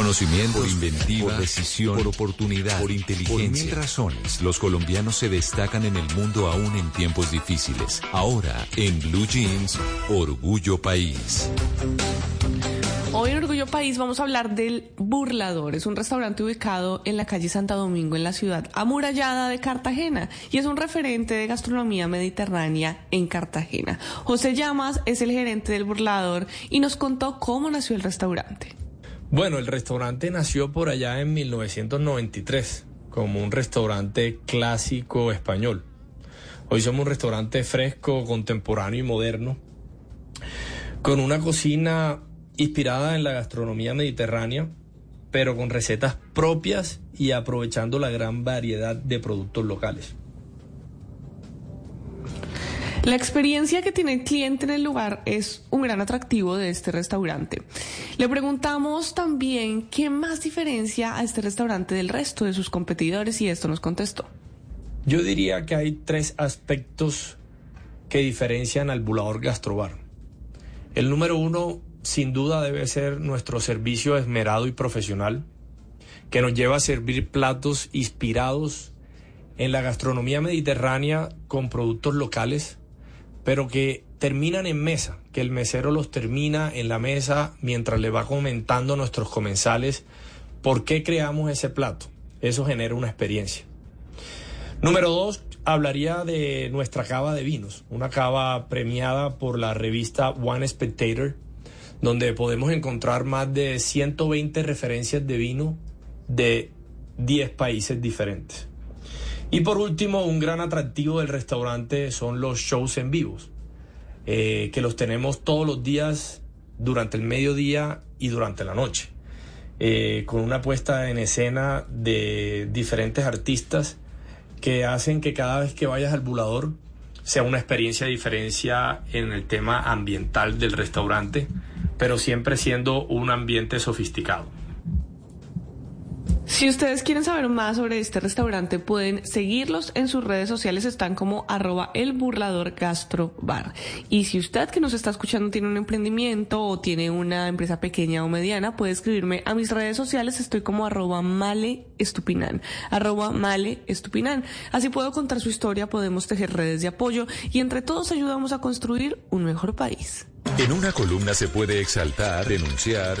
conocimiento, por inventiva, por decisión, por oportunidad, por inteligencia. Por mil razones, los colombianos se destacan en el mundo aún en tiempos difíciles. Ahora, en Blue Jeans, Orgullo País. Hoy en Orgullo País vamos a hablar del Burlador. Es un restaurante ubicado en la calle Santa Domingo, en la ciudad amurallada de Cartagena, y es un referente de gastronomía mediterránea en Cartagena. José Llamas es el gerente del Burlador y nos contó cómo nació el restaurante. Bueno, el restaurante nació por allá en 1993 como un restaurante clásico español. Hoy somos un restaurante fresco, contemporáneo y moderno, con una cocina inspirada en la gastronomía mediterránea, pero con recetas propias y aprovechando la gran variedad de productos locales. La experiencia que tiene el cliente en el lugar es un gran atractivo de este restaurante. Le preguntamos también qué más diferencia a este restaurante del resto de sus competidores y esto nos contestó. Yo diría que hay tres aspectos que diferencian al Bulador Gastrobar. El número uno sin duda debe ser nuestro servicio esmerado y profesional, que nos lleva a servir platos inspirados en la gastronomía mediterránea con productos locales, pero que terminan en mesa, que el mesero los termina en la mesa mientras le va comentando nuestros comensales por qué creamos ese plato. Eso genera una experiencia. Número dos, hablaría de nuestra cava de vinos, una cava premiada por la revista One Spectator donde podemos encontrar más de 120 referencias de vino de 10 países diferentes. Y por último, un gran atractivo del restaurante son los shows en vivos, eh, que los tenemos todos los días durante el mediodía y durante la noche, eh, con una puesta en escena de diferentes artistas que hacen que cada vez que vayas al bulador sea una experiencia de diferencia en el tema ambiental del restaurante pero siempre siendo un ambiente sofisticado. Si ustedes quieren saber más sobre este restaurante, pueden seguirlos en sus redes sociales, están como arroba el burlador gastrobar. Y si usted que nos está escuchando tiene un emprendimiento o tiene una empresa pequeña o mediana, puede escribirme a mis redes sociales, estoy como arroba male estupinan, arroba male estupinan. Así puedo contar su historia, podemos tejer redes de apoyo y entre todos ayudamos a construir un mejor país. En una columna se puede exaltar, denunciar,